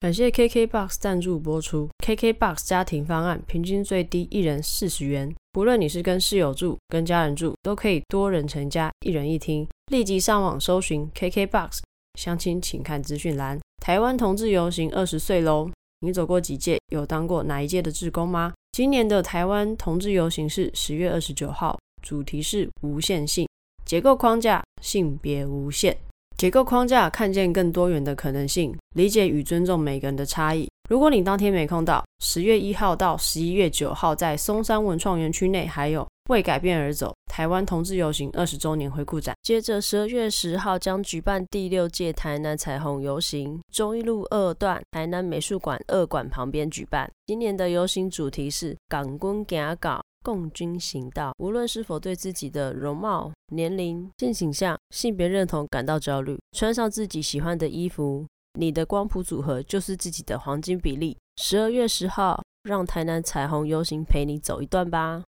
感谢 KKBOX 赞助播出。KKBOX 家庭方案平均最低一人四十元，不论你是跟室友住、跟家人住，都可以多人成家，一人一厅。立即上网搜寻 KKBOX，相亲请看资讯栏。台湾同志游行二十岁喽，你走过几届？有当过哪一届的志工吗？今年的台湾同志游行是十月二十九号，主题是无限性，结构框架，性别无限。结构框架，看见更多元的可能性，理解与尊重每个人的差异。如果你当天没空到，十月一号到十一月九号，在松山文创园区内还有为改变而走台湾同志游行二十周年回顾展。接着十二月十号将举办第六届台南彩虹游行，忠一路二段台南美术馆二馆旁边举办。今年的游行主题是“港军行港”。共军行道，无论是否对自己的容貌、年龄、性倾向、性别认同感到焦虑，穿上自己喜欢的衣服，你的光谱组合就是自己的黄金比例。十二月十号，让台南彩虹游行陪你走一段吧。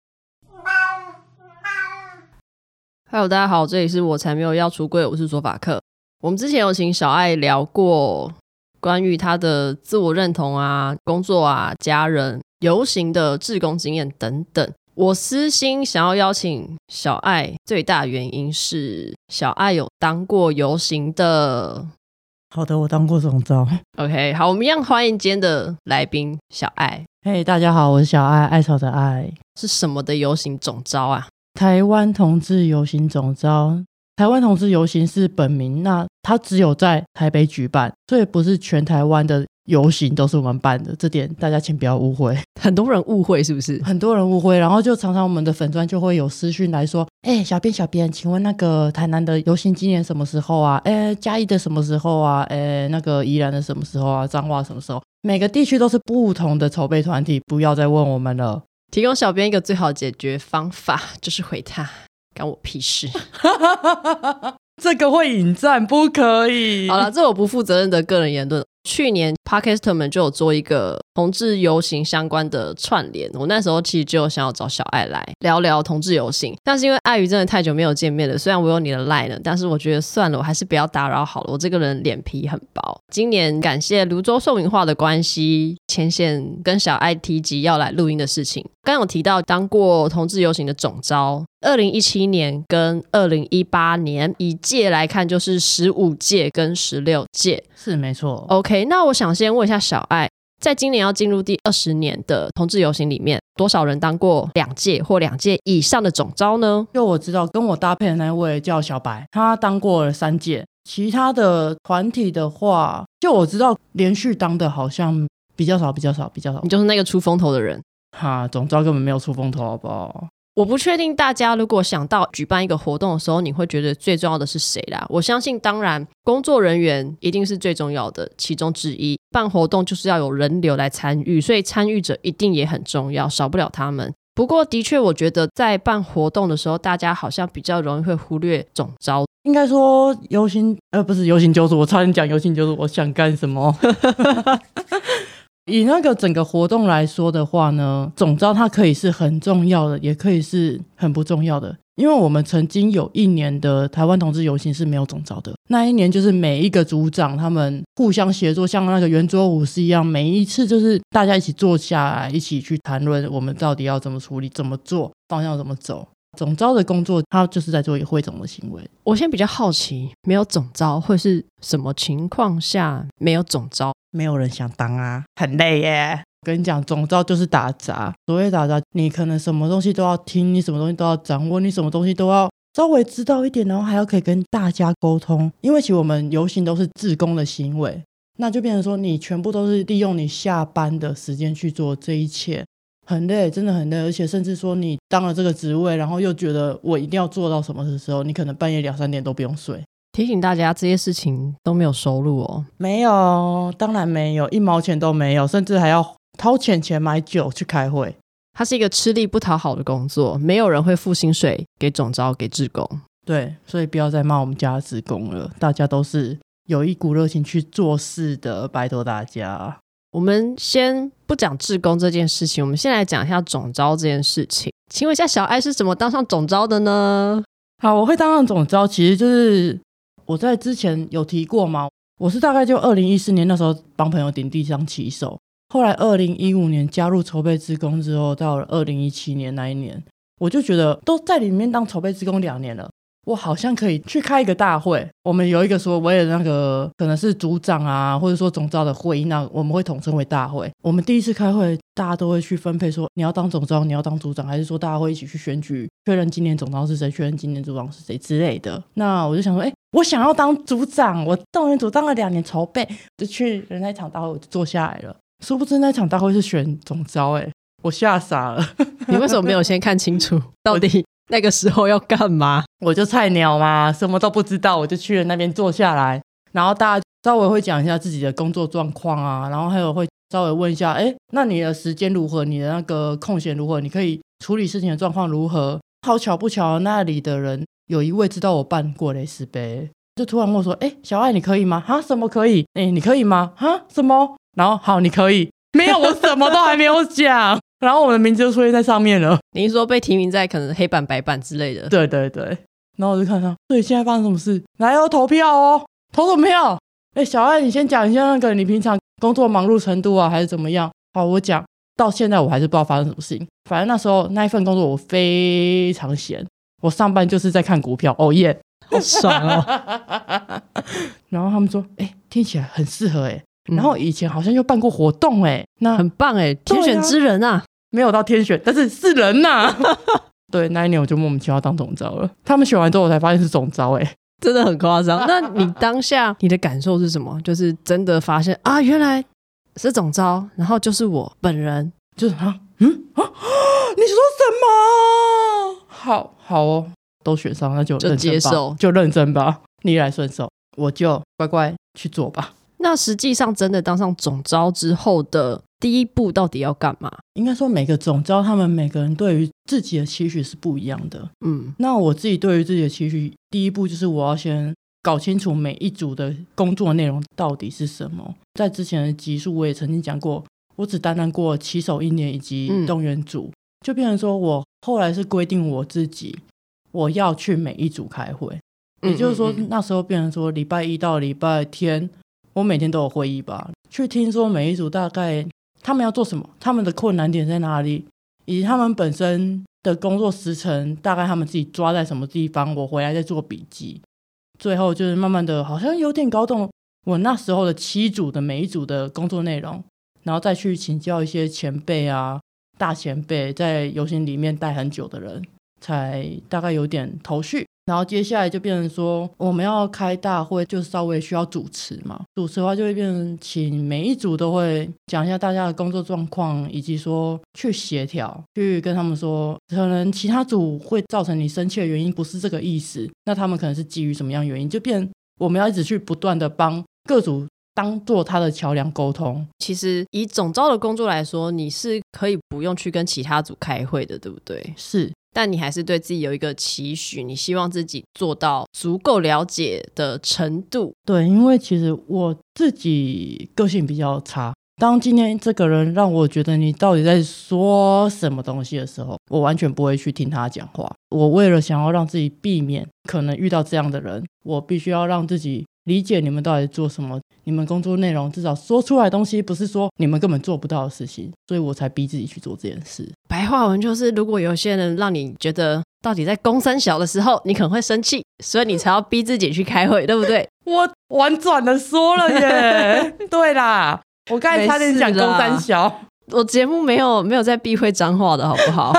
Hello，大家好，这里是我才没有要出柜，我是卓法克。我们之前有请小爱聊过关于她的自我认同啊、工作啊、家人。游行的志工经验等等，我私心想要邀请小爱，最大原因是小爱有当过游行的。好的，我当过总招。OK，好，我们一样欢迎今天的来宾小爱。嘿，大家好，我是小爱，艾草的爱。是什么的游行总招啊？台湾同志游行总招。台湾同志游行是本名，那它只有在台北举办，所以不是全台湾的。游行都是我们办的，这点大家请不要误会。很多人误会是不是？很多人误会，然后就常常我们的粉砖就会有私讯来说：“哎、欸，小编小编，请问那个台南的游行今年什么时候啊？哎、欸，嘉义的什么时候啊？哎、欸，那个宜兰的什么时候啊？彰化什么时候？每个地区都是不同的筹备团体，不要再问我们了。提供小编一个最好解决方法，就是回他，干我屁事。这个会引战，不可以。好了，这我不负责任的个人言论。去年 Podcaster 们就有做一个同志游行相关的串联，我那时候其实就想要找小爱来聊聊同志游行，但是因为碍于真的太久没有见面了，虽然我有你的 line 了，但是我觉得算了，我还是不要打扰好了。我这个人脸皮很薄。今年感谢芦洲宋文化的关系，牵线跟小爱提及要来录音的事情。刚有提到当过同志游行的总招，二零一七年跟二零一八年以届来看，就是十五届跟十六届，是没错。OK，那我想先问一下小爱，在今年要进入第二十年的同志游行里面，多少人当过两届或两届以上的总招呢？就我知道，跟我搭配的那位叫小白，他当过了三届。其他的团体的话，就我知道连续当的好像比较少，比较少，比较少。你就是那个出风头的人。哈，总招根本没有出风头，好不好？我不确定大家如果想到举办一个活动的时候，你会觉得最重要的是谁啦？我相信，当然工作人员一定是最重要的其中之一。办活动就是要有人流来参与，所以参与者一定也很重要，少不了他们。不过，的确，我觉得在办活动的时候，大家好像比较容易会忽略总招。应该说游行，呃，不是游行就是我差点讲游行就是我想干什么。以那个整个活动来说的话呢，总召它可以是很重要的，也可以是很不重要的。因为我们曾经有一年的台湾同志游行是没有总召的，那一年就是每一个组长他们互相协作，像那个圆桌武士一样，每一次就是大家一起坐下来，一起去谈论我们到底要怎么处理、怎么做、方向怎么走。总招的工作，他就是在做一个汇总的行为。我现在比较好奇，没有总招会是什么情况下没有总招？没有人想当啊，很累耶。我跟你讲，总招就是打杂。所谓打杂，你可能什么东西都要听，你什么东西都要掌握，你什么东西都要稍微知道一点，然后还要可以跟大家沟通。因为其实我们游行都是自工的行为，那就变成说你全部都是利用你下班的时间去做这一切，很累，真的很累。而且甚至说你当了这个职位，然后又觉得我一定要做到什么的时候，你可能半夜两三点都不用睡。提醒大家，这些事情都没有收入哦。没有，当然没有，一毛钱都没有，甚至还要掏钱钱买酒去开会。它是一个吃力不讨好的工作，没有人会付薪水给总招给职工。对，所以不要再骂我们家职工了，大家都是有一股热情去做事的，拜托大家。我们先不讲志工这件事情，我们先来讲一下总招这件事情。请问一下，小爱是怎么当上总招的呢？好，我会当上总招，其实就是。我在之前有提过吗？我是大概就二零一四年那时候帮朋友顶地上骑手，后来二零一五年加入筹备志工之后，到了二零一七年那一年，我就觉得都在里面当筹备职工两年了。我好像可以去开一个大会。我们有一个所谓的那个可能是组长啊，或者说总召的会议，那我们会统称为大会。我们第一次开会，大家都会去分配说你要当总召，你要当组长，还是说大家会一起去选举，确认今年总召是谁，确认今年组长是谁之类的。那我就想说，哎，我想要当组长，我动员组当了两年筹备，就去人那场大会，我就坐下来了。殊不知那场大会是选总召，哎，我吓傻了。你为什么没有先看清楚到底？那个时候要干嘛？我就菜鸟嘛，什么都不知道，我就去了那边坐下来，然后大家稍微会讲一下自己的工作状况啊，然后还有会稍微问一下，哎，那你的时间如何？你的那个空闲如何？你可以处理事情的状况如何？好巧不巧，那里的人有一位知道我办过蕾丝杯，就突然问我说，哎，小艾你可以吗？哈，什么可以？哎，你可以吗？哈，什么？然后好，你可以。没有，我什么都还没有讲。然后我的名字就出现在上面了。你是说被提名在可能黑板白板之类的？对对对。然后我就看他，对，现在发生什么事？来哦，投票哦，投什么票？哎，小艾，你先讲一下那个你平常工作忙碌程度啊，还是怎么样？好，我讲到现在我还是不知道发生什么事情。反正那时候那一份工作我非常闲，我上班就是在看股票。哦耶，好爽哦。然后他们说，哎，听起来很适合哎。然后以前好像又办过活动哎，那很棒哎，天选之人啊，没有到天选，但是是人呐。对，那一年我就莫名其妙当总招了。他们选完之后，我才发现是总招哎，真的很夸张。那你当下你的感受是什么？就是真的发现啊，原来是总招，然后就是我本人，就是啊，嗯啊，你说什么？好好哦，都选上，那就就接受，就认真吧，逆来顺受，我就乖乖去做吧。那实际上，真的当上总招之后的第一步，到底要干嘛？应该说，每个总招他们每个人对于自己的期许是不一样的。嗯，那我自己对于自己的期许，第一步就是我要先搞清楚每一组的工作内容到底是什么。在之前的集数，我也曾经讲过，我只担任过骑手一年以及动员组，嗯、就变成说我后来是规定我自己，我要去每一组开会。也就是说，那时候变成说礼拜一到礼拜天。我每天都有会议吧，去听说每一组大概他们要做什么，他们的困难点在哪里，以及他们本身的工作时程大概他们自己抓在什么地方，我回来再做笔记。最后就是慢慢的，好像有点搞懂我那时候的七组的每一组的工作内容，然后再去请教一些前辈啊、大前辈，在游行里面待很久的人，才大概有点头绪。然后接下来就变成说，我们要开大会，就稍微需要主持嘛。主持的话，就会变成请每一组都会讲一下大家的工作状况，以及说去协调，去跟他们说，可能其他组会造成你生气的原因不是这个意思，那他们可能是基于什么样原因？就变我们要一直去不断的帮各组当做他的桥梁沟通。其实以总招的工作来说，你是可以不用去跟其他组开会的，对不对？是。但你还是对自己有一个期许，你希望自己做到足够了解的程度。对，因为其实我自己个性比较差。当今天这个人让我觉得你到底在说什么东西的时候，我完全不会去听他讲话。我为了想要让自己避免可能遇到这样的人，我必须要让自己。理解你们到底做什么，你们工作内容至少说出来的东西不是说你们根本做不到的事情，所以我才逼自己去做这件事。白话文就是，如果有些人让你觉得到底在公三小的时候，你可能会生气，所以你才要逼自己去开会，对不对？我婉转的说了耶，对啦，我刚才差点讲公三小，我节目没有没有在避讳脏话的好不好？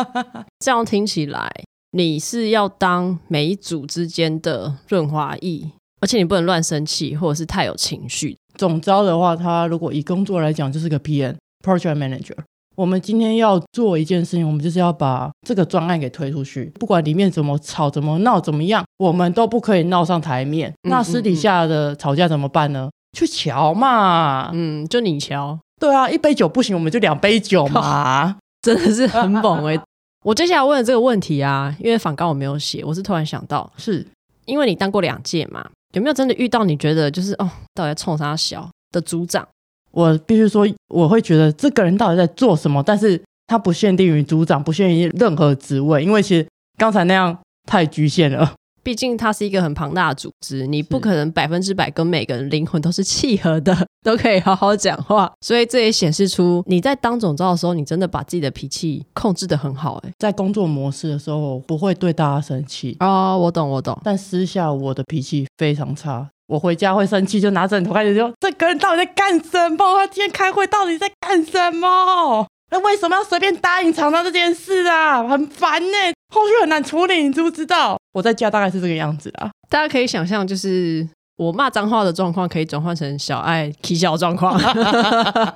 这样听起来，你是要当每一组之间的润滑液。而且你不能乱生气，或者是太有情绪。总招的话，他如果以工作来讲，就是个 PM（Project Manager）。我们今天要做一件事情，我们就是要把这个专案给推出去。不管里面怎么吵、怎么闹、怎么样，我们都不可以闹上台面。嗯、那私底下的吵架怎么办呢？去瞧嘛。嗯，就你瞧。对啊，一杯酒不行，我们就两杯酒嘛。真的是很猛哎、欸！我接下来问的这个问题啊，因为反纲我没有写，我是突然想到，是因为你当过两届嘛。有没有真的遇到你觉得就是哦，到底在冲啥小的组长？我必须说，我会觉得这个人到底在做什么？但是他不限定于组长，不限于任何职位，因为其实刚才那样太局限了。毕竟它是一个很庞大的组织，你不可能百分之百跟每个人灵魂都是契合的，都可以好好讲话。所以这也显示出你在当总召的时候，你真的把自己的脾气控制得很好。哎，在工作模式的时候不会对大家生气哦，我懂我懂。但私下我的脾气非常差，我回家会生气，就拿枕头开始说：“这个人到底在干什么？他今天开会到底在干什么？那为什么要随便答应厂商这件事啊？很烦呢。”后续很难处理，你知不知道？我在家大概是这个样子啊。大家可以想象，就是我骂脏话的状况，可以转换成小爱啼笑状况。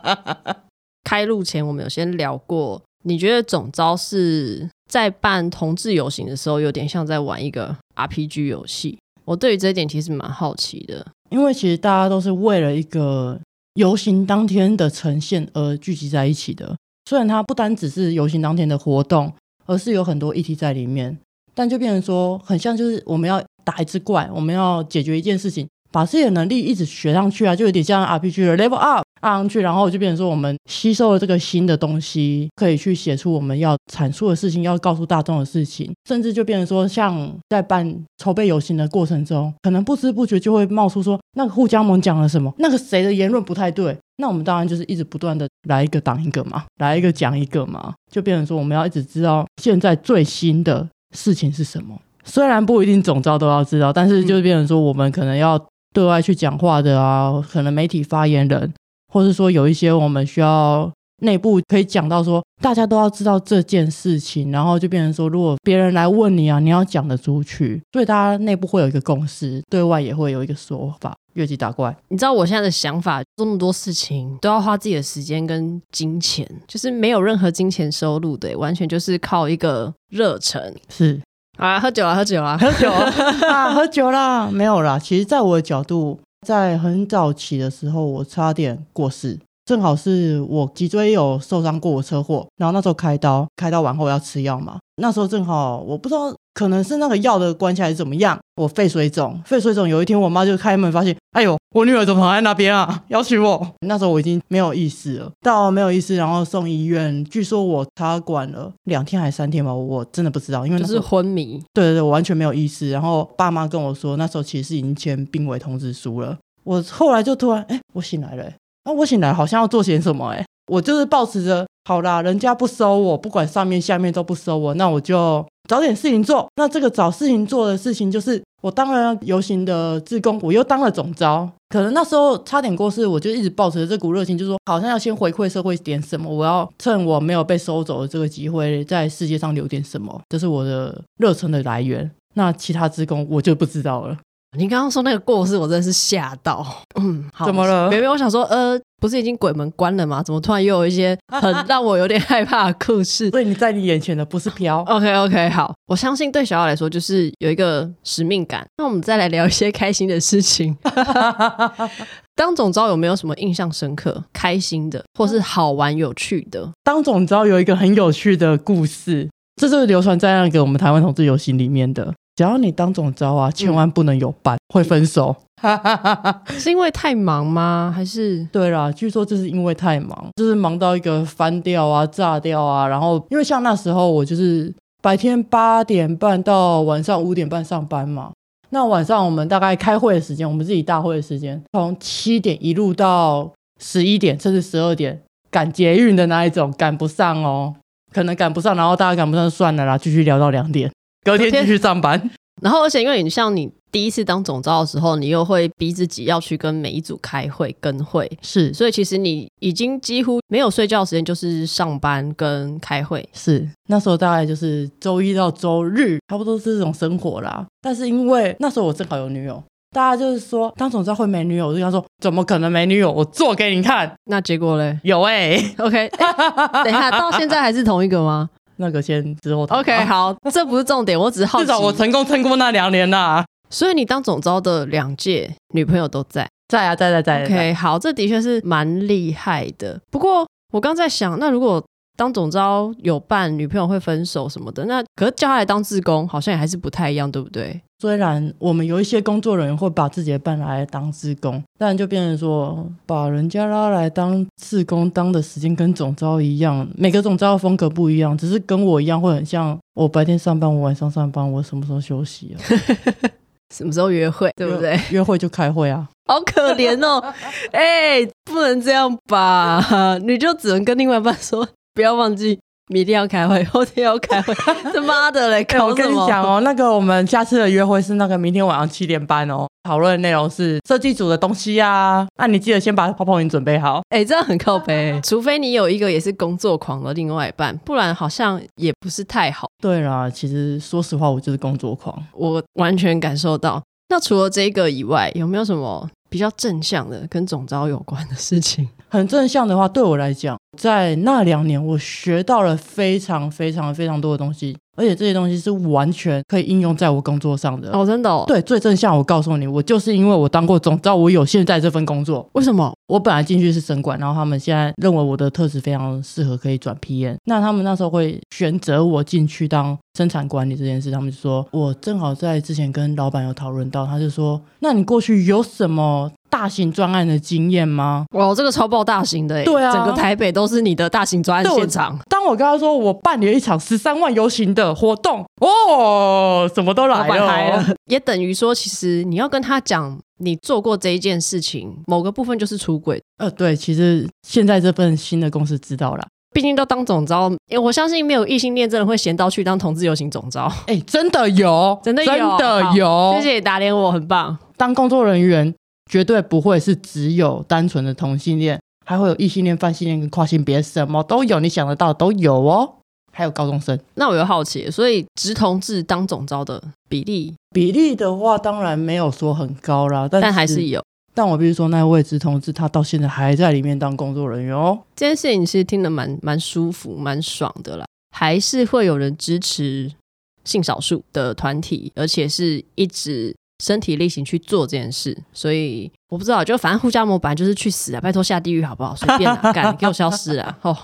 开录前，我们有先聊过，你觉得总招是在办同志游行的时候，有点像在玩一个 RPG 游戏？我对于这一点其实蛮好奇的，因为其实大家都是为了一个游行当天的呈现而聚集在一起的。虽然它不单只是游行当天的活动。而是有很多议题在里面，但就变成说，很像就是我们要打一只怪，我们要解决一件事情，把自己的能力一直学上去啊，就有点像 RPG 的 level up 上去，然后就变成说，我们吸收了这个新的东西，可以去写出我们要阐述的事情，要告诉大众的事情，甚至就变成说，像在办筹备游行的过程中，可能不知不觉就会冒出说，那个护家盟讲了什么，那个谁的言论不太对。那我们当然就是一直不断的来一个挡一个嘛，来一个讲一个嘛，就变成说我们要一直知道现在最新的事情是什么。虽然不一定总招都要知道，但是就变成说我们可能要对外去讲话的啊，可能媒体发言人，或是说有一些我们需要。内部可以讲到说，大家都要知道这件事情，然后就变成说，如果别人来问你啊，你要讲得出去，所以大家内部会有一个共识，对外也会有一个说法。越级打怪，你知道我现在的想法，做那么多事情都要花自己的时间跟金钱，就是没有任何金钱收入的，完全就是靠一个热忱。是啊，喝酒啊，喝酒啊，喝 酒啊，喝酒啦，没有啦。其实，在我的角度，在很早期的时候，我差点过世。正好是我脊椎有受伤过，我车祸，然后那时候开刀，开刀完后要吃药嘛。那时候正好我不知道，可能是那个药的关系还是怎么样，我肺水肿，肺水肿。有一天我妈就开门发现，哎呦，我女儿怎么躺在那边啊？要娶我。那时候我已经没有意识了，到没有意识，然后送医院，据说我插管了两天还是三天吧，我真的不知道，因为那是昏迷。对对对，我完全没有意识。然后爸妈跟我说，那时候其实是已经签病危通知书了。我后来就突然，哎，我醒来了。那我醒来好像要做些什么哎，我就是抱持着好啦，人家不收我，不管上面下面都不收我，那我就找点事情做。那这个找事情做的事情，就是我当了游行的志工，我又当了总招。可能那时候差点过世，我就一直抱持着这股热情，就说好像要先回馈社会点什么，我要趁我没有被收走的这个机会，在世界上留点什么，这是我的热忱的来源。那其他志工我就不知道了。你刚刚说那个过世，我真的是吓到。嗯，好，怎么了？没有，我想说，呃，不是已经鬼门关了吗？怎么突然又有一些很让我有点害怕的故事？所以你在你眼前的不是飘。OK，OK，好，我相信对小奥来说就是有一个使命感。那我们再来聊一些开心的事情。当总招有没有什么印象深刻、开心的，或是好玩有趣的？当总招有一个很有趣的故事，这是流传在那个我们台湾同志游行里面的。只要你当总招啊，千万不能有伴，嗯、会分手。是因为太忙吗？还是？对啦，据说就是因为太忙，就是忙到一个翻掉啊、炸掉啊。然后，因为像那时候我就是白天八点半到晚上五点半上班嘛，那晚上我们大概开会的时间，我们自己大会的时间，从七点一路到十一点，甚至十二点，赶捷运的那一种，赶不上哦，可能赶不上，然后大家赶不上就算了啦，继续聊到两点。隔天继续上班，然后而且因为你像你第一次当总招的时候，你又会逼自己要去跟每一组开会跟会，是，所以其实你已经几乎没有睡觉时间，就是上班跟开会。是，那时候大概就是周一到周日，差不多是这种生活啦。但是因为那时候我正好有女友，大家就是说当总招会没女友，我就跟他说怎么可能没女友？我做给你看。那结果嘞？有哎、欸、，OK，欸、等一下，到现在还是同一个吗？那个先之后，OK，好，这不是重点，我只是好奇。至少我成功撑过那两年呐。所以你当总招的两届女朋友都在，在啊，在在在。OK，好，这的确是蛮厉害的。不过我刚在想，那如果当总招有伴，女朋友会分手什么的，那可是叫他来当志工，好像也还是不太一样，对不对？虽然我们有一些工作人员会把自己的伴来当志工，但就变成说把人家拉来当志工，当的时间跟总招一样，每个总招的风格不一样，只是跟我一样会很像。我白天上班，我晚上上班，我什么时候休息啊？什么时候约会？对不对？约会就开会啊！好可怜哦，哎、欸，不能这样吧？你就只能跟另外一半说，不要忘记。明天要开会，后天要开会，他妈的嘞！我跟你讲哦，那个我们下次的约会是那个明天晚上七点半哦，讨论的内容是设计组的东西啊。那、啊、你记得先把泡泡饮准备好。哎、欸，这样很靠北，除非你有一个也是工作狂的另外一半，不然好像也不是太好。对啦，其实说实话，我就是工作狂，我完全感受到。那除了这个以外，有没有什么比较正向的跟总招有关的事情？很正向的话，对我来讲，在那两年我学到了非常非常非常多的东西，而且这些东西是完全可以应用在我工作上的。哦，真的哦？对，最正向，我告诉你，我就是因为我当过总召，我有现在这份工作。为什么？我本来进去是生管，然后他们现在认为我的特质非常适合可以转 PM，那他们那时候会选择我进去当生产管理这件事，他们就说我正好在之前跟老板有讨论到，他就说，那你过去有什么？大型专案的经验吗？哇，这个超爆大型的哎！对啊，整个台北都是你的大型专案现场。当我跟他说我办理了一场十三万游行的活动，哦，什么都来了，了也等于说，其实你要跟他讲你做过这一件事情，某个部分就是出轨。呃，对，其实现在这份新的公司知道了，毕竟都当总召，欸，我相信没有异性恋真的会闲到去当同志游行总招。哎，真的有，真的有，真的有，谢谢打脸我，很棒。当工作人员。绝对不会是只有单纯的同性恋，还会有异性恋、泛性恋跟跨性别，什么都有，你想得到的都有哦。还有高中生，那我又好奇，所以直同志当总招的比例，比例的话，当然没有说很高啦，但，但还是有。但我必须说，那位直同志他到现在还在里面当工作人员哦。这件事情其实听得蛮蛮舒服、蛮爽的啦，还是会有人支持性少数的团体，而且是一直。身体力行去做这件事，所以我不知道，就反正护家模本来就是去死啊！拜托下地狱好不好？随便 干，干给我消失啊！哦，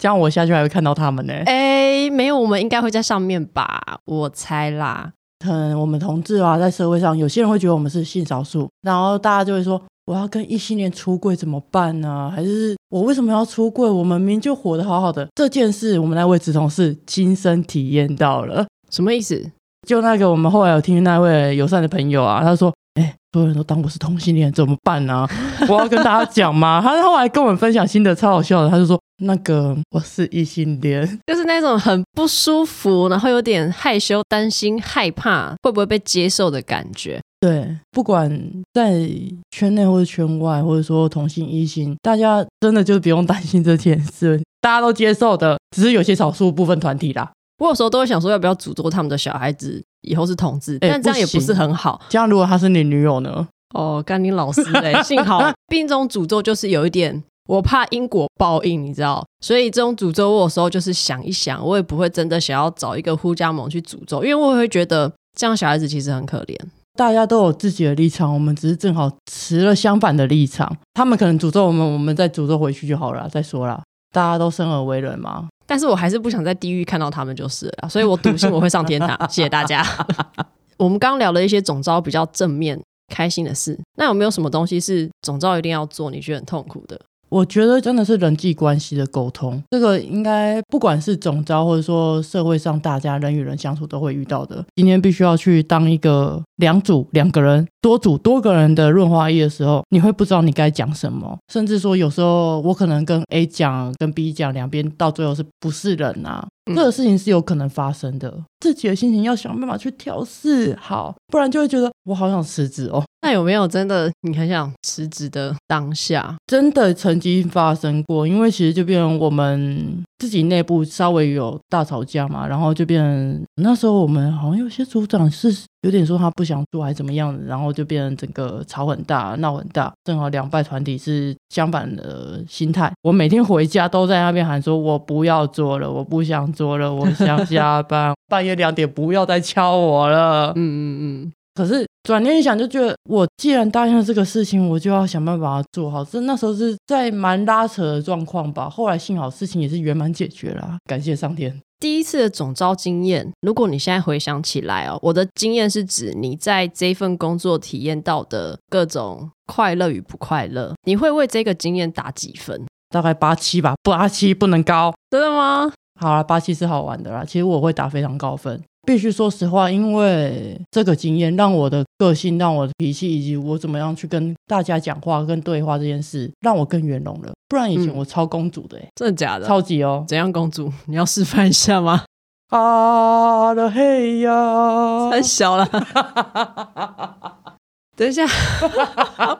这样我下去还会看到他们呢？哎，没有，我们应该会在上面吧？我猜啦。可能我们同志啊，在社会上有些人会觉得我们是性少数，然后大家就会说：我要跟异性恋出柜怎么办呢、啊？还是我为什么要出柜？我们明明就活得好好的。这件事，我们那位直同事亲身体验到了，什么意思？就那个，我们后来有听那位友善的朋友啊，他说：“哎、欸，所有人都当我是同性恋，怎么办呢、啊？我要跟大家讲吗？”他后来跟我们分享心得，超好笑的。他就说：“那个我是异性恋，就是那种很不舒服，然后有点害羞、担心、害怕会不会被接受的感觉。”对，不管在圈内或者圈外，或者说同性异性，大家真的就不用担心这件事，大家都接受的，只是有些少数部分团体啦。我有时候都会想说，要不要诅咒他们的小孩子以后是同志？但这样也不是很好。这样如果他是你女友呢？哦，干你老师嘞！幸好，毕竟这种诅咒就是有一点，我怕因果报应，你知道？所以这种诅咒，我有时候就是想一想，我也不会真的想要找一个呼家盟去诅咒，因为我会觉得这样小孩子其实很可怜。大家都有自己的立场，我们只是正好持了相反的立场。他们可能诅咒我们，我们再诅咒回去就好了。再说了，大家都生而为人嘛。但是我还是不想在地狱看到他们就是了，所以我笃信我会上天堂。谢谢大家。我们刚聊了一些总招比较正面、开心的事，那有没有什么东西是总招一定要做，你觉得很痛苦的？我觉得真的是人际关系的沟通，这个应该不管是总招，或者说社会上大家人与人相处都会遇到的。今天必须要去当一个两组两个人、多组多个人的润滑液的时候，你会不知道你该讲什么，甚至说有时候我可能跟 A 讲、跟 B 讲，两边到最后是不是人啊？这个事情是有可能发生的，自己的心情要想办法去调试好，不然就会觉得我好想辞职哦。那有没有真的你很想辞职的当下？真的曾经发生过，因为其实就变成我们自己内部稍微有大吵架嘛，然后就变成那时候我们好像有些组长是。有点说他不想做还怎么样，然后就变成整个吵很大，闹很大。正好两败团体是相反的心态。我每天回家都在那边喊说：“我不要做了，我不想做了，我想下班。半夜两点不要再敲我了。”嗯嗯嗯。可是转念一想，就觉得我既然答应了这个事情，我就要想办法把它做好。这那时候是在蛮拉扯的状况吧。后来幸好事情也是圆满解决了，感谢上天。第一次的总招经验，如果你现在回想起来哦，我的经验是指你在这份工作体验到的各种快乐与不快乐，你会为这个经验打几分？大概八七吧，八七不能高。真的吗？好啦，巴西是好玩的啦。其实我会打非常高分，必须说实话，因为这个经验让我的个性、让我的脾气以及我怎么样去跟大家讲话、跟对话这件事，让我更圆融了。不然以前我超公主的、欸嗯，真的假的？超级哦！怎样公主？你要示范一下吗？啊的嘿呀！太小了。等一下，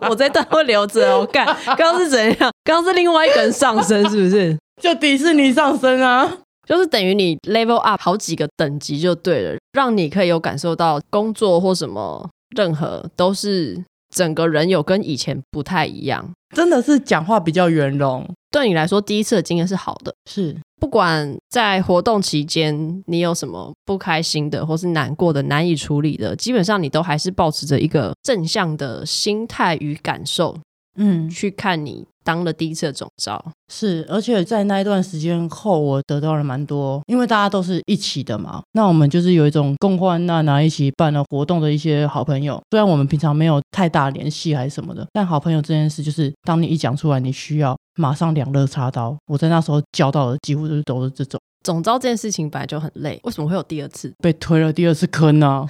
我这段会留着。我看刚刚是怎样？刚刚是另外一个人上身，是不是？就迪士尼上身啊！就是等于你 level up 好几个等级就对了，让你可以有感受到工作或什么，任何都是。整个人有跟以前不太一样，真的是讲话比较圆融。对你来说，第一次的经验是好的，是不管在活动期间你有什么不开心的，或是难过的、难以处理的，基本上你都还是保持着一个正向的心态与感受，嗯，去看你。当了第一次的总招，是，而且在那一段时间后，我得到了蛮多，因为大家都是一起的嘛。那我们就是有一种共患难啊，一起办了活动的一些好朋友。虽然我们平常没有太大联系还是什么的，但好朋友这件事，就是当你一讲出来，你需要马上两肋插刀。我在那时候交到的几乎都是都是这种。总招这件事情本来就很累，为什么会有第二次？被推了第二次坑呢？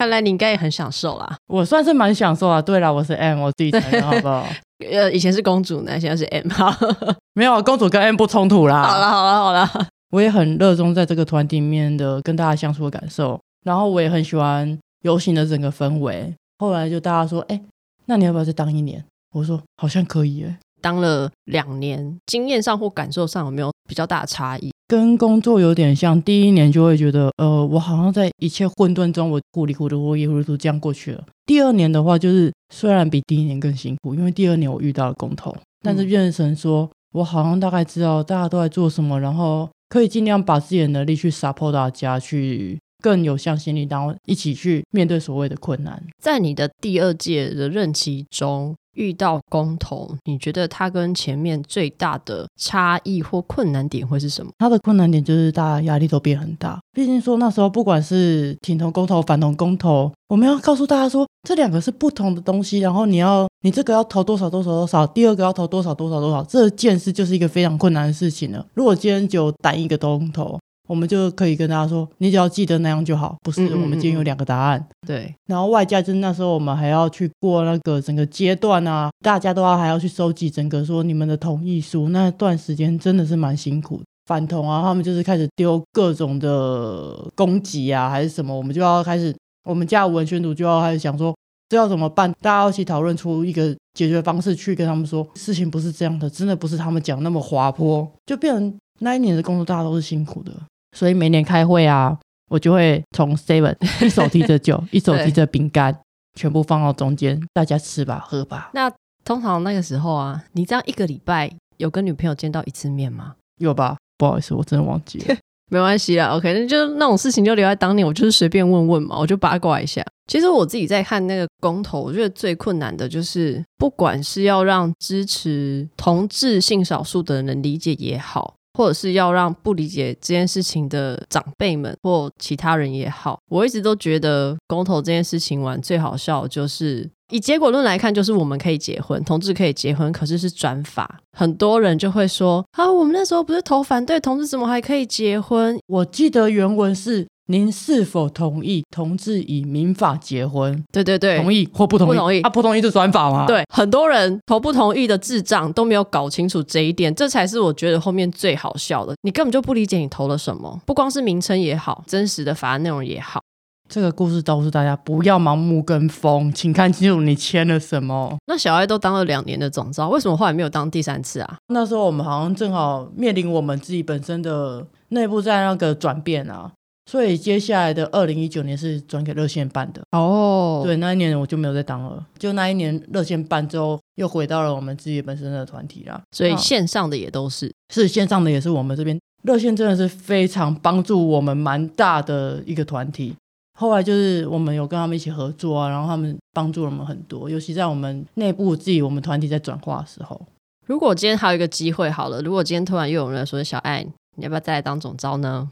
看来你应该也很享受啦。我算是蛮享受啊。对了，我是 M，我自己承认好不好？呃，以前是公主呢，现在是 M 哈，没有，公主跟 M 不冲突啦。好了，好了，好了，我也很热衷在这个团体里面的跟大家相处的感受，然后我也很喜欢游行的整个氛围。后来就大家说，哎，那你要不要再当一年？我说好像可以耶。当了两年，经验上或感受上有没有比较大的差异？跟工作有点像，第一年就会觉得，呃，我好像在一切混沌中，我糊里糊涂、糊里糊涂这样过去了。第二年的话，就是虽然比第一年更辛苦，因为第二年我遇到了公投，但是变成说我好像大概知道大家都在做什么，然后可以尽量把自己的能力去 support 大家，去更有向心力，然后一起去面对所谓的困难。在你的第二届的任期中。遇到公投，你觉得它跟前面最大的差异或困难点会是什么？它的困难点就是大家压力都变很大。毕竟说那时候不管是挺同公投、反同公投，我们要告诉大家说这两个是不同的东西，然后你要你这个要投多少多少多少，第二个要投多少多少多少，这件事就是一个非常困难的事情了。如果今天就单一个公投。我们就可以跟大家说，你只要记得那样就好。不是，我们今天有两个答案。对，然后外加就是那时候我们还要去过那个整个阶段啊，大家都要还要去收集整个说你们的同意书，那段时间真的是蛮辛苦的。反同啊，他们就是开始丢各种的攻击啊，还是什么，我们就要开始，我们家文宣组就要开始想说这要怎么办，大家一起讨论出一个解决方式，去跟他们说事情不是这样的，真的不是他们讲那么滑坡，就变成那一年的工作大家都是辛苦的。所以每年开会啊，我就会从 seven 一手提着酒，一手提着饼干，全部放到中间，大家吃吧，喝吧。那通常那个时候啊，你这样一个礼拜有跟女朋友见到一次面吗？有吧？不好意思，我真的忘记了。没关系啦，OK，那就那种事情就留在当年，我就是随便问问嘛，我就八卦一下。其实我自己在看那个公投，我觉得最困难的就是，不管是要让支持同志性少数的人理解也好。或者是要让不理解这件事情的长辈们或其他人也好，我一直都觉得公投这件事情玩最好笑就是以结果论来看，就是我们可以结婚，同志可以结婚，可是是转法，很多人就会说啊，我们那时候不是投反对同志，怎么还可以结婚？我记得原文是。您是否同意同志以民法结婚？对对对，同意或不同意？不同意。啊，不同意就转法吗？对，很多人投不同意的智障都没有搞清楚这一点，这才是我觉得后面最好笑的。你根本就不理解你投了什么，不光是名称也好，真实的法案内容也好。这个故事告诉大家，不要盲目跟风，请看清楚你签了什么。那小艾都当了两年的总召，为什么后来没有当第三次啊？那时候我们好像正好面临我们自己本身的内部在那个转变啊。所以接下来的二零一九年是转给热线办的哦。Oh. 对，那一年我就没有再当了。就那一年热线办之后，又回到了我们自己本身的团体啦。所以线上的也都是，是线上的也是我们这边热线真的是非常帮助我们蛮大的一个团体。后来就是我们有跟他们一起合作啊，然后他们帮助了我们很多，尤其在我们内部自己我们团体在转化的时候。如果今天还有一个机会，好了，如果今天突然又有人说小艾，你要不要再来当总招呢？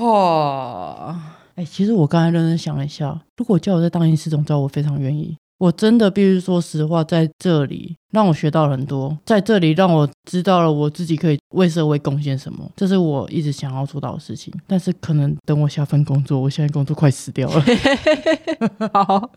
哇，哎，其实我刚才认真想了一下，如果叫我在当一次总召，我非常愿意。我真的必须说实话，在这里让我学到了很多，在这里让我知道了我自己可以为社会贡献什么，这是我一直想要做到的事情。但是可能等我下份工作，我现在工作快死掉了。好，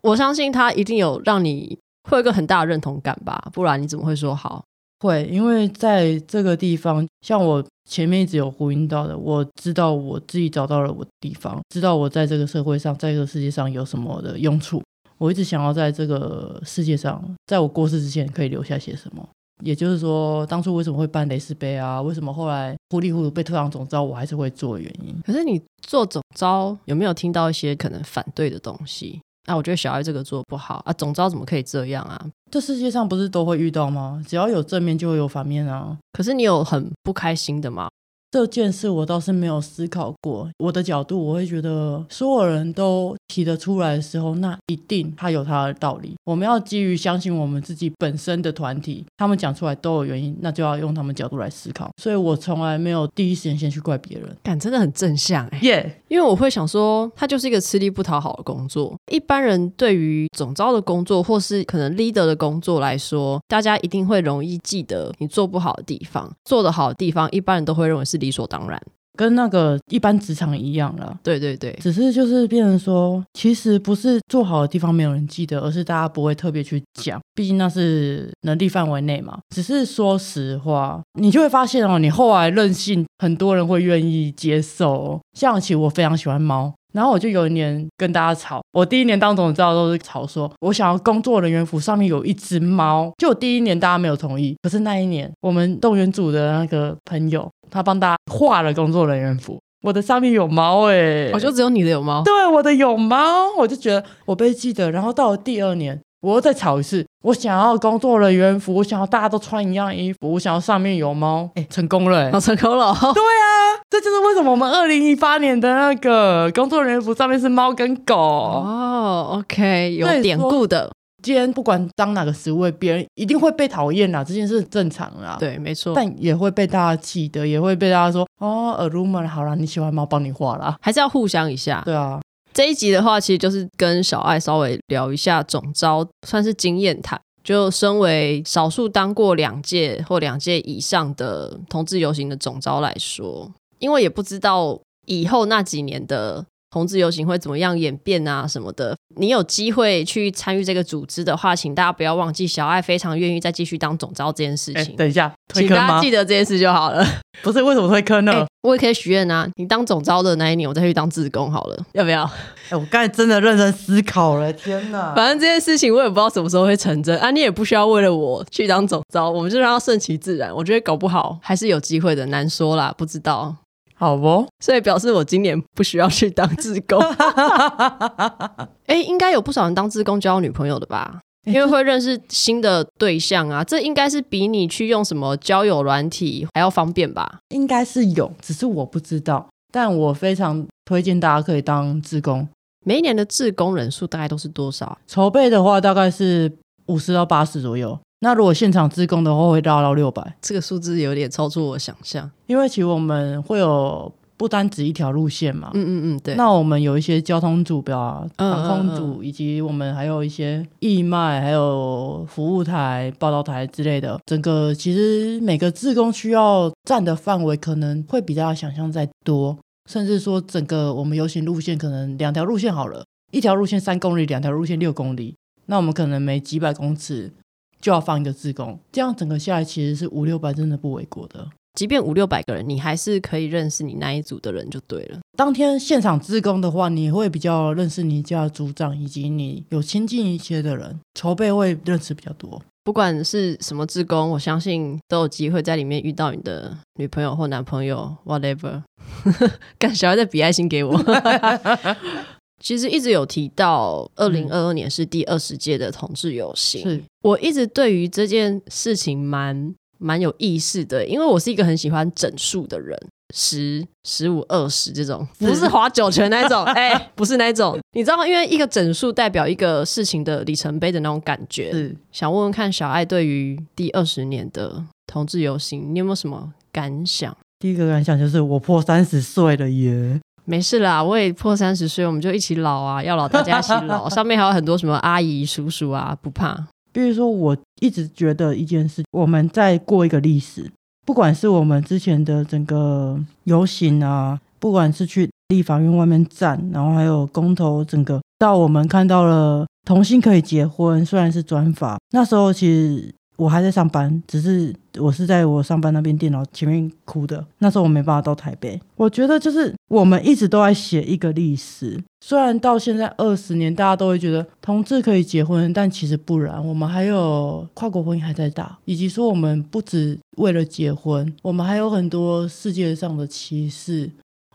我相信他一定有让你会有一个很大的认同感吧，不然你怎么会说好？会，因为在这个地方，像我前面一直有呼应到的，我知道我自己找到了我的地方，知道我在这个社会上，在这个世界上有什么的用处。我一直想要在这个世界上，在我过世之前可以留下些什么。也就是说，当初为什么会办蕾丝杯啊？为什么后来糊里糊涂被推上总招，我还是会做原因。可是你做总招有没有听到一些可能反对的东西？啊，我觉得小艾这个做不好啊，总招怎么可以这样啊？这世界上不是都会遇到吗？只要有正面就会有反面啊。可是你有很不开心的吗？这件事我倒是没有思考过。我的角度，我会觉得所有人都提得出来的时候，那一定他有他的道理。我们要基于相信我们自己本身的团体，他们讲出来都有原因，那就要用他们角度来思考。所以我从来没有第一时间先去怪别人。感真的很正向哎、欸，耶！Yeah. 因为我会想说，他就是一个吃力不讨好的工作。一般人对于总招的工作，或是可能 leader 的工作来说，大家一定会容易记得你做不好的地方，做得好的地方，一般人都会认为是理所当然。跟那个一般职场一样了，对对对，只是就是变成说，其实不是做好的地方没有人记得，而是大家不会特别去讲，毕竟那是能力范围内嘛。只是说实话，你就会发现哦，你后来任性，很多人会愿意接受。像其实我非常喜欢猫，然后我就有一年跟大家吵，我第一年当总召都是吵说，我想要工作人员服上面有一只猫，就第一年大家没有同意，可是那一年我们动员组的那个朋友。他帮大家画了工作人员服，我的上面有猫哎、欸，我就只有你的有猫，对，我的有猫，我就觉得我被记得。然后到了第二年，我又再吵一次，我想要工作人员服，我想要大家都穿一样衣服，我想要上面有猫，哎，成功了、欸，哦，成功了，对啊，这就是为什么我们二零一八年的那个工作人员服上面是猫跟狗哦，OK，有典故的。今天不管当哪个职位，别人一定会被讨厌啦，这件事正常啦。对，没错。但也会被大家记得，也会被大家说哦，耳濡目染，好啦，你喜欢猫，帮你画啦，还是要互相一下。对啊，这一集的话，其实就是跟小艾稍微聊一下总招，算是经验谈。就身为少数当过两届或两届以上的同志游行的总招来说，因为也不知道以后那几年的。同志游行会怎么样演变啊？什么的？你有机会去参与这个组织的话，请大家不要忘记，小爱非常愿意再继续当总招这件事情。欸、等一下，请大家记得这件事就好了。不是为什么推坑呢？欸、我也可以许愿啊！你当总招的那一年，我再去当志工好了，要不要？哎、欸，我刚才真的认真思考了，天哪！反正这件事情我也不知道什么时候会成真啊！你也不需要为了我去当总招，我们就让它顺其自然。我觉得搞不好还是有机会的，难说啦，不知道。好不，所以表示我今年不需要去当志工。哎、欸，应该有不少人当志工交女朋友的吧？因为会认识新的对象啊，这应该是比你去用什么交友软体还要方便吧？应该是有，只是我不知道。但我非常推荐大家可以当志工。每一年的志工人数大概都是多少？筹备的话，大概是五十到八十左右。那如果现场自工的话，会达到六百，这个数字有点超出我想象。因为其实我们会有不单指一条路线嘛，嗯嗯嗯，对。那我们有一些交通组标啊，航空组，以及我们还有一些义卖，还有服务台、报道台之类的。整个其实每个自工需要占的范围可能会比大家想象再多，甚至说整个我们游行路线可能两条路线好了，一条路线三公里，两条路线六公里，那我们可能每几百公尺。就要放一个自工，这样整个下来其实是五六百，真的不为过的。即便五六百个人，你还是可以认识你那一组的人就对了。当天现场自工的话，你会比较认识你家的组长以及你有亲近一些的人，筹备会认识比较多。不管是什么自工，我相信都有机会在里面遇到你的女朋友或男朋友，whatever。干小孩在比爱心给我。其实一直有提到，二零二二年是第二十届的同志游行。是我一直对于这件事情蛮蛮有意思的，因为我是一个很喜欢整数的人。十、十五、二十这种，不是划九泉那种，哎、欸，不是那种。你知道吗，因为一个整数代表一个事情的里程碑的那种感觉。是，想问问看小爱对于第二十年的同志游行，你有没有什么感想？第一个感想就是我破三十岁了耶！没事啦，我也破三十岁，我们就一起老啊，要老大家一起老。上面还有很多什么阿姨、叔叔啊，不怕。比如说，我一直觉得一件事，我们在过一个历史，不管是我们之前的整个游行啊，不管是去立法院外面站，然后还有公投，整个到我们看到了同性可以结婚，虽然是专法，那时候其实。我还在上班，只是我是在我上班那边电脑前面哭的。那时候我没办法到台北。我觉得就是我们一直都在写一个历史，虽然到现在二十年，大家都会觉得同志可以结婚，但其实不然。我们还有跨国婚姻还在打，以及说我们不止为了结婚，我们还有很多世界上的歧视，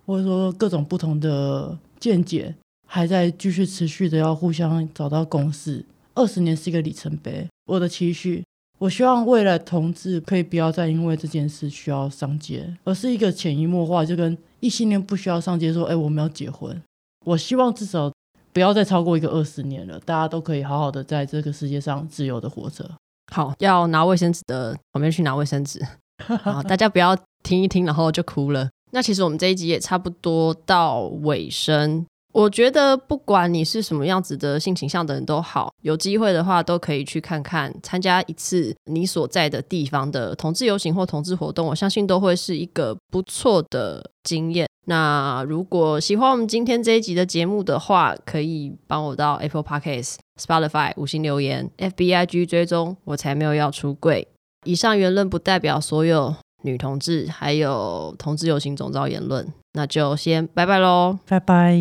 或者说各种不同的见解，还在继续持续的要互相找到共识。二十年是一个里程碑，我的期许。我希望未来同志可以不要再因为这件事需要上街，而是一个潜移默化，就跟异性恋不需要上街说：“哎，我们要结婚。”我希望至少不要再超过一个二十年了，大家都可以好好的在这个世界上自由的活着。好，要拿卫生纸的旁边去拿卫生纸。好，大家不要听一听然后就哭了。那其实我们这一集也差不多到尾声。我觉得不管你是什么样子的性倾向的人都好，有机会的话都可以去看看，参加一次你所在的地方的同志游行或同志活动，我相信都会是一个不错的经验。那如果喜欢我们今天这一集的节目的话，可以帮我到 Apple Podcast、Spotify 五星留言，FBIG 追踪，我才没有要出柜。以上言论不代表所有女同志，还有同志游行总召言论。那就先拜拜喽，拜拜。